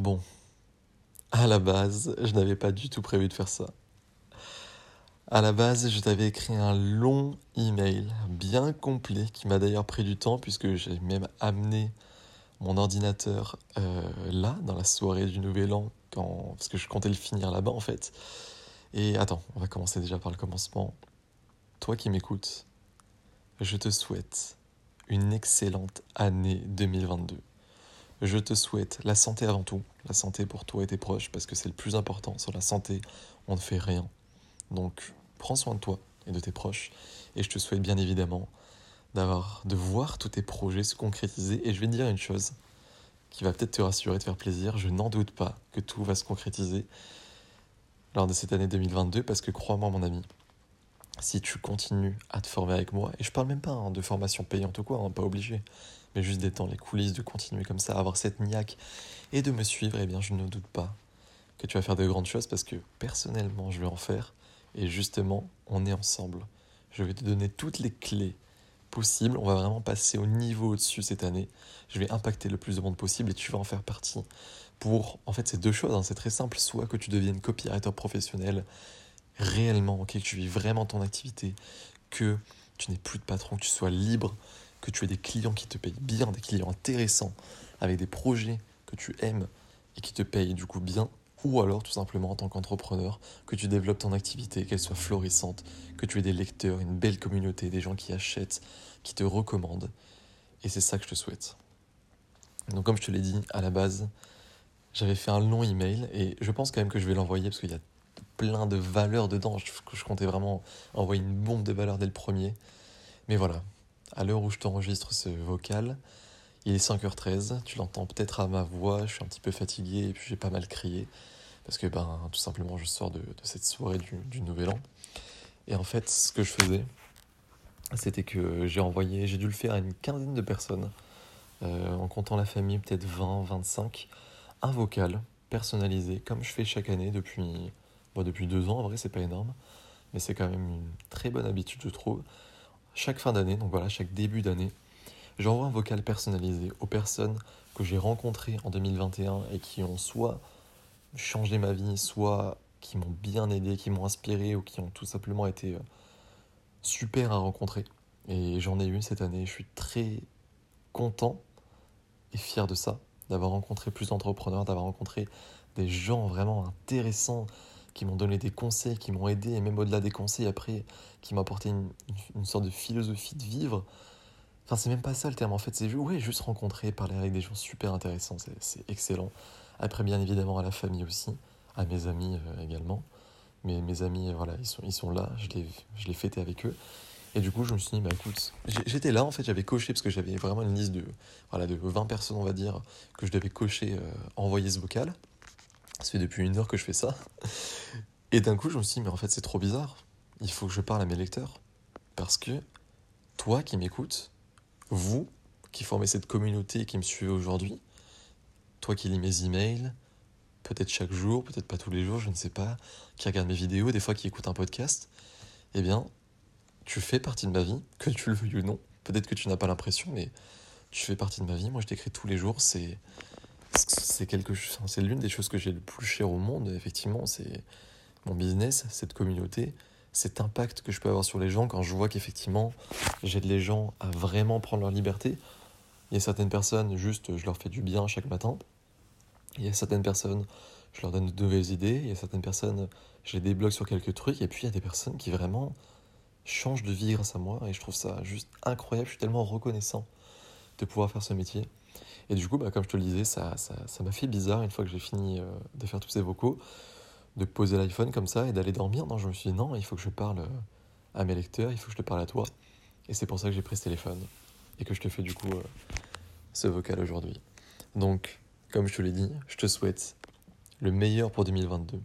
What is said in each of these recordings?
Bon, à la base, je n'avais pas du tout prévu de faire ça. À la base, je t'avais écrit un long email bien complet qui m'a d'ailleurs pris du temps puisque j'ai même amené mon ordinateur euh, là, dans la soirée du Nouvel An, quand... parce que je comptais le finir là-bas en fait. Et attends, on va commencer déjà par le commencement. Toi qui m'écoutes, je te souhaite une excellente année 2022. Je te souhaite la santé avant tout, la santé pour toi et tes proches, parce que c'est le plus important. Sans la santé, on ne fait rien. Donc, prends soin de toi et de tes proches. Et je te souhaite bien évidemment de voir tous tes projets se concrétiser. Et je vais te dire une chose qui va peut-être te rassurer, te faire plaisir. Je n'en doute pas que tout va se concrétiser lors de cette année 2022, parce que crois-moi, mon ami, si tu continues à te former avec moi, et je parle même pas hein, de formation payante ou quoi, hein, pas obligé, mais juste dans les coulisses, de continuer comme ça, avoir cette niaque et de me suivre, eh bien je ne doute pas que tu vas faire de grandes choses parce que personnellement je vais en faire et justement on est ensemble. Je vais te donner toutes les clés possibles, on va vraiment passer au niveau au-dessus cette année. Je vais impacter le plus de monde possible et tu vas en faire partie. Pour, en fait, c'est deux choses, hein. c'est très simple, soit que tu deviennes copywriter professionnel réellement, que tu vis vraiment ton activité, que tu n'es plus de patron, que tu sois libre, que tu aies des clients qui te payent bien, des clients intéressants, avec des projets que tu aimes et qui te payent du coup bien, ou alors tout simplement en tant qu'entrepreneur, que tu développes ton activité, qu'elle soit florissante, que tu aies des lecteurs, une belle communauté, des gens qui achètent, qui te recommandent. Et c'est ça que je te souhaite. Donc comme je te l'ai dit à la base, j'avais fait un long email et je pense quand même que je vais l'envoyer parce qu'il y a plein de valeurs dedans. Je, je comptais vraiment envoyer une bombe de valeurs dès le premier. Mais voilà, à l'heure où je t'enregistre ce vocal, il est 5h13, tu l'entends peut-être à ma voix, je suis un petit peu fatigué et puis j'ai pas mal crié. Parce que ben tout simplement je sors de, cette soirée du, Nouvel An. Et en fait ce que je faisais, c'était que j'ai envoyé, j'ai dû le faire à une quinzaine de personnes, euh, en comptant la famille, peut-être 20, 25, un vocal personnalisé, comme je fais chaque année depuis, depuis deux ans, en vrai c'est pas énorme, mais c'est quand même une très bonne habitude je trouve chaque fin d'année, donc voilà, chaque début d'année, j'envoie un vocal personnalisé aux personnes que j'ai rencontrées en 2021 et qui ont soit changé ma vie, soit qui m'ont bien aidé, qui m'ont inspiré ou qui ont tout simplement été euh, super à rencontrer. Et j'en ai eu cette année. Je suis très content et fier de ça, d'avoir rencontré plus d'entrepreneurs, d'avoir rencontré des gens vraiment intéressants qui m'ont donné des conseils, qui m'ont aidé, et même au-delà des conseils, après, qui m'ont apporté une, une, sorte de philosophie de vivre. Enfin, c'est même pas ça le terme, en fait, c'est ouais, juste rencontrer, parler avec des gens super intéressants, c'est excellent. Après, bien évidemment, à la famille aussi, à mes amis euh, également. Mais mes amis, voilà, ils sont, ils sont là, je l'ai fêté avec eux. Et du coup, je me suis dit, bah écoute, j'étais là, en fait, j'avais coché, parce que j'avais vraiment une liste de, voilà, de 20 personnes, on va dire, que je devais cocher, euh, envoyer ce vocal. Ça fait depuis une heure que je fais ça. Et d'un coup, je me suis dit, mais en fait, c'est trop bizarre. Il faut que je parle à mes lecteurs. Parce que toi qui m'écoutes, vous qui formez cette communauté et qui me suivez aujourd'hui, toi qui lis mes emails, peut-être chaque jour, peut-être pas tous les jours, je ne sais pas, qui regarde mes vidéos, des fois qui écoute un podcast, eh bien, tu fais partie de ma vie, que tu le veuilles ou non. Peut-être que tu n'as pas l'impression, mais tu fais partie de ma vie. Moi, je t'écris tous les jours. C'est c'est l'une des choses que j'ai le plus cher au monde, effectivement, c'est mon business, cette communauté, cet impact que je peux avoir sur les gens quand je vois qu'effectivement j'aide les gens à vraiment prendre leur liberté. Il y a certaines personnes, juste je leur fais du bien chaque matin. Il y a certaines personnes, je leur donne de nouvelles idées. Il y a certaines personnes, je les débloque sur quelques trucs. Et puis il y a des personnes qui vraiment changent de vie grâce à moi. Et je trouve ça juste incroyable. Je suis tellement reconnaissant de pouvoir faire ce métier. Et du coup, bah, comme je te le disais, ça m'a ça, fait bizarre une fois que j'ai fini euh, de faire tous ces vocaux, de poser l'iPhone comme ça et d'aller dormir. Non, je me suis dit non, il faut que je parle euh, à mes lecteurs, il faut que je te parle à toi. Et c'est pour ça que j'ai pris ce téléphone et que je te fais du coup euh, ce vocal aujourd'hui. Donc, comme je te l'ai dit, je te souhaite le meilleur pour 2022.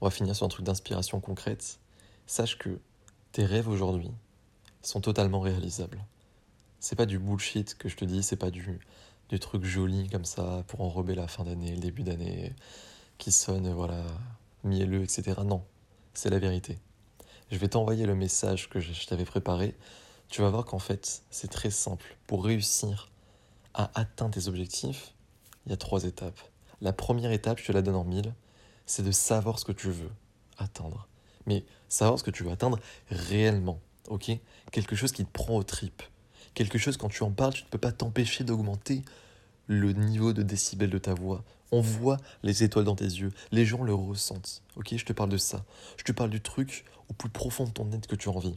On va finir sur un truc d'inspiration concrète. Sache que tes rêves aujourd'hui sont totalement réalisables. C'est pas du bullshit que je te dis, c'est pas du, truc joli comme ça pour enrober la fin d'année, le début d'année, qui sonne, voilà, mielleux, etc. Non, c'est la vérité. Je vais t'envoyer le message que je t'avais préparé. Tu vas voir qu'en fait, c'est très simple. Pour réussir à atteindre tes objectifs, il y a trois étapes. La première étape, je te la donne en mille, c'est de savoir ce que tu veux atteindre. Mais savoir ce que tu veux atteindre réellement, ok? Quelque chose qui te prend aux tripes. Quelque chose, quand tu en parles, tu ne peux pas t'empêcher d'augmenter le niveau de décibel de ta voix. On voit les étoiles dans tes yeux, les gens le ressentent. Ok, je te parle de ça. Je te parle du truc au plus profond de ton être que tu as envie.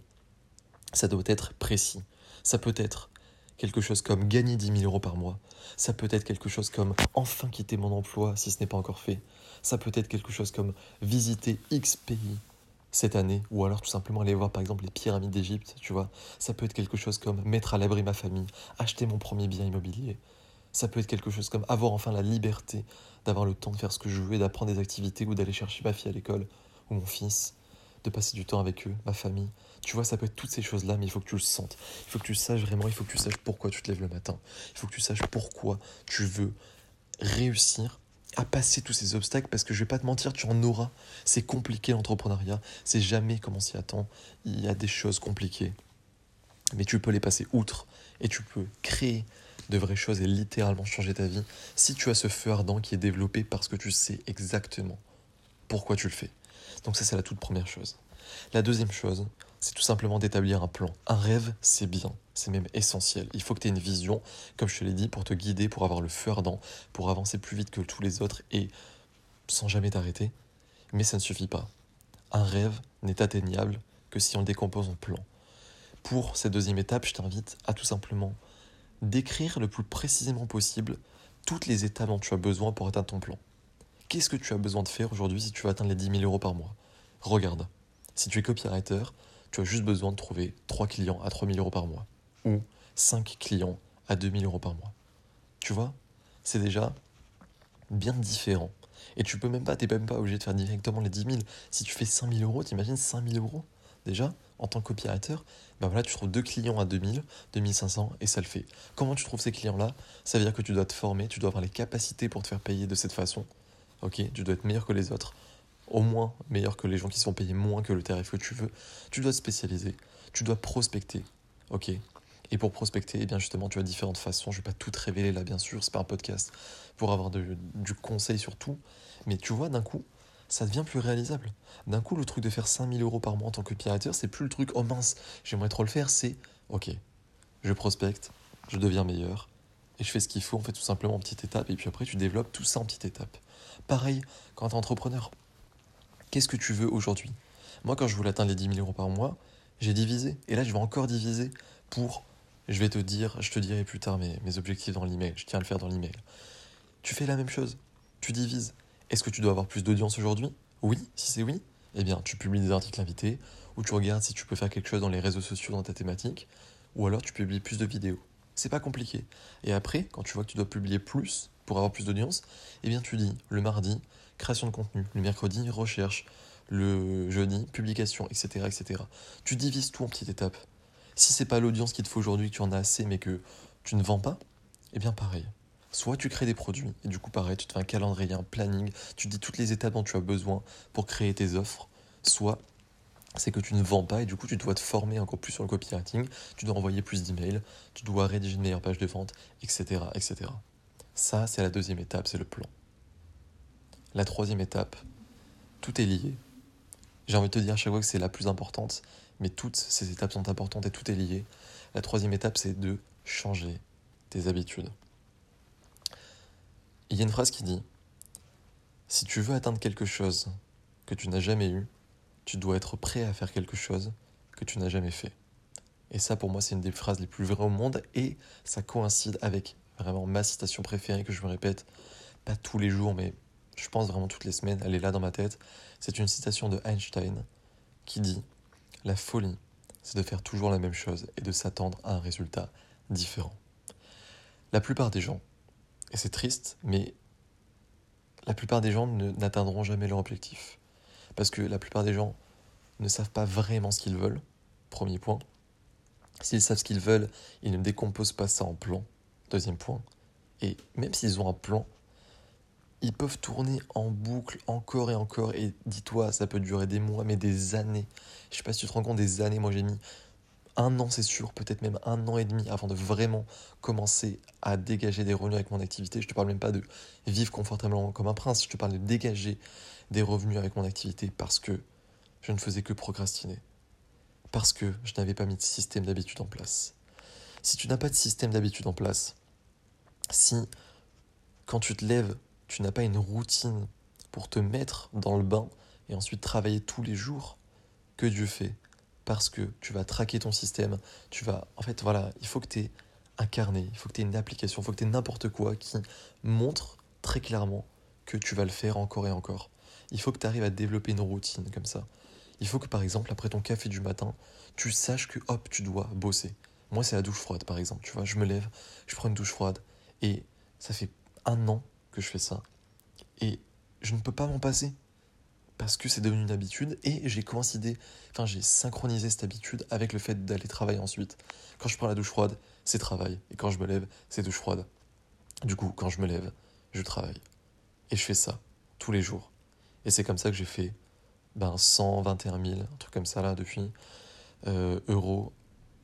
Ça doit être précis. Ça peut être quelque chose comme gagner 10 000 euros par mois. Ça peut être quelque chose comme enfin quitter mon emploi si ce n'est pas encore fait. Ça peut être quelque chose comme visiter X pays cette année, ou alors tout simplement aller voir par exemple les pyramides d'Égypte, tu vois. Ça peut être quelque chose comme mettre à l'abri ma famille, acheter mon premier bien immobilier. Ça peut être quelque chose comme avoir enfin la liberté d'avoir le temps de faire ce que je veux et d'apprendre des activités ou d'aller chercher ma fille à l'école ou mon fils, de passer du temps avec eux, ma famille. Tu vois, ça peut être toutes ces choses-là, mais il faut que tu le sentes. Il faut que tu saches vraiment, il faut que tu saches pourquoi tu te lèves le matin. Il faut que tu saches pourquoi tu veux réussir à passer tous ces obstacles parce que je vais pas te mentir, tu en auras. C'est compliqué l'entrepreneuriat, c'est jamais comme on s'y attend. Il y a des choses compliquées, mais tu peux les passer outre et tu peux créer de vraies choses et littéralement changer ta vie si tu as ce feu ardent qui est développé parce que tu sais exactement pourquoi tu le fais. Donc ça c'est la toute première chose. La deuxième chose, c'est tout simplement d'établir un plan. Un rêve, c'est bien, c'est même essentiel. Il faut que tu aies une vision, comme je te l'ai dit, pour te guider, pour avoir le feu ardent, pour avancer plus vite que tous les autres et sans jamais t'arrêter. Mais ça ne suffit pas. Un rêve n'est atteignable que si on le décompose en plan. Pour cette deuxième étape, je t'invite à tout simplement décrire le plus précisément possible toutes les étapes dont tu as besoin pour atteindre ton plan. Qu'est-ce que tu as besoin de faire aujourd'hui si tu veux atteindre les 10 000 euros par mois? Regarde, si tu es copywriter, tu as juste besoin de trouver 3 clients à 3 000 euros par mois ou 5 clients à 2 000 euros par mois. Tu vois, c'est déjà bien différent. Et tu peux même pas, t'es même pas obligé de faire directement les 10 000. Si tu fais 5 000 euros, t'imagines 5 000 euros? Déjà en tant que copywriter, ben voilà, tu trouves deux clients à 2000, 2500 et ça le fait. Comment tu trouves ces clients-là? Ça veut dire que tu dois te former, tu dois avoir les capacités pour te faire payer de cette façon. Ok, tu dois être meilleur que les autres au moins meilleur que les gens qui sont payés moins que le tarif que tu veux. Tu dois te spécialiser, tu dois prospecter, ok Et pour prospecter, eh bien justement, tu as différentes façons. Je vais pas tout te révéler là, bien sûr, c'est pas un podcast pour avoir du conseil sur tout. Mais tu vois, d'un coup, ça devient plus réalisable. D'un coup, le truc de faire 5000 euros par mois en tant que pirateur, c'est plus le truc, oh mince, j'aimerais trop le faire, c'est, ok, je prospecte, je deviens meilleur, et je fais ce qu'il faut, on fait tout simplement en petite étape, et puis après, tu développes tout ça en petite étape. Pareil quand tu es entrepreneur. Qu'est-ce que tu veux aujourd'hui? Moi, quand je voulais atteindre les 10 000 euros par mois, j'ai divisé. Et là, je vais encore diviser pour. Je vais te dire, je te dirai plus tard mes, mes objectifs dans l'email. Je tiens à le faire dans l'email. Tu fais la même chose. Tu divises. Est-ce que tu dois avoir plus d'audience aujourd'hui? Oui. Si c'est oui, eh bien, tu publies des articles invités ou tu regardes si tu peux faire quelque chose dans les réseaux sociaux dans ta thématique ou alors tu publies plus de vidéos. C'est pas compliqué. Et après, quand tu vois que tu dois publier plus pour avoir plus d'audience, eh bien, tu dis le mardi, création de contenu, le mercredi, recherche, le jeudi, publication, etc., etc. Tu divises tout en petites étapes. Si c'est pas l'audience qu'il te faut aujourd'hui, que tu en as assez, mais que tu ne vends pas, eh bien pareil. Soit tu crées des produits, et du coup pareil, tu te fais un calendrier, un planning, tu dis toutes les étapes dont tu as besoin pour créer tes offres, soit c'est que tu ne vends pas et du coup tu dois te former encore plus sur le copywriting, tu dois envoyer plus d'emails, tu dois rédiger une meilleure page de vente, etc. etc. Ça, c'est la deuxième étape, c'est le plan. La troisième étape, tout est lié. J'ai envie de te dire à chaque fois que c'est la plus importante, mais toutes ces étapes sont importantes et tout est lié. La troisième étape, c'est de changer tes habitudes. Il y a une phrase qui dit Si tu veux atteindre quelque chose que tu n'as jamais eu, tu dois être prêt à faire quelque chose que tu n'as jamais fait. Et ça, pour moi, c'est une des phrases les plus vraies au monde et ça coïncide avec vraiment ma citation préférée que je me répète, pas tous les jours, mais je pense vraiment toutes les semaines, elle est là dans ma tête. C'est une citation de Einstein qui dit La folie, c'est de faire toujours la même chose et de s'attendre à un résultat différent. La plupart des gens, et c'est triste, mais la plupart des gens n'atteindront jamais leur objectif. Parce que la plupart des gens ne savent pas vraiment ce qu'ils veulent, premier point. S'ils savent ce qu'ils veulent, ils ne décomposent pas ça en plan, deuxième point. Et même s'ils ont un plan, ils peuvent tourner en boucle encore et encore. Et dis-toi, ça peut durer des mois, mais des années. Je sais pas si tu te rends compte des années. Moi, j'ai mis un an, c'est sûr, peut-être même un an et demi avant de vraiment commencer à dégager des revenus avec mon activité. Je te parle même pas de vivre confortablement comme un prince, je te parle de dégager des revenus avec mon activité parce que je ne faisais que procrastiner. Parce que je n'avais pas mis de système d'habitude en place. Si tu n'as pas de système d'habitude en place, si quand tu te lèves, tu n'as pas une routine pour te mettre dans le bain et ensuite travailler tous les jours, que Dieu fait parce que tu vas traquer ton système, tu vas en fait voilà, il faut que tu aies incarné, il faut que tu aies une application, il faut que tu aies n'importe quoi qui montre très clairement que tu vas le faire encore et encore. Il faut que tu arrives à développer une routine comme ça. Il faut que par exemple après ton café du matin, tu saches que hop, tu dois bosser. Moi, c'est la douche froide par exemple, tu vois, je me lève, je prends une douche froide et ça fait un an que je fais ça et je ne peux pas m'en passer parce que c'est devenu une habitude et j'ai coïncidé, enfin j'ai synchronisé cette habitude avec le fait d'aller travailler ensuite. Quand je prends la douche froide, c'est travail et quand je me lève, c'est douche froide. Du coup, quand je me lève, je travaille. Et je fais ça tous les jours. Et c'est comme ça que j'ai fait ben, 121 000, un truc comme ça là, depuis euh, euros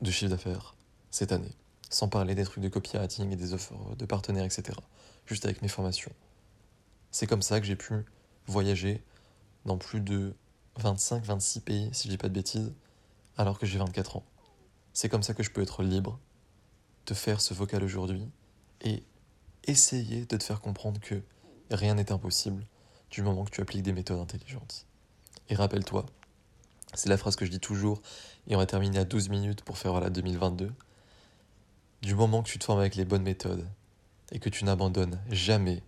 de chiffre d'affaires cette année. Sans parler des trucs de copywriting et des offres de partenaires, etc. Juste avec mes formations. C'est comme ça que j'ai pu voyager dans plus de 25-26 pays, si je dis pas de bêtises, alors que j'ai 24 ans. C'est comme ça que je peux être libre, de faire ce vocal aujourd'hui et essayer de te faire comprendre que rien n'est impossible du moment que tu appliques des méthodes intelligentes. Et rappelle-toi, c'est la phrase que je dis toujours, et on va terminer à 12 minutes pour faire voilà 2022. Du moment que tu te formes avec les bonnes méthodes et que tu n'abandonnes jamais,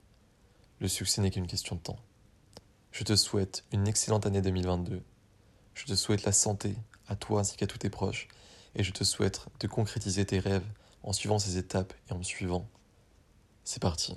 le succès n'est qu'une question de temps. Je te souhaite une excellente année 2022. Je te souhaite la santé à toi ainsi qu'à tous tes proches. Et je te souhaite de concrétiser tes rêves en suivant ces étapes et en me suivant. C'est parti.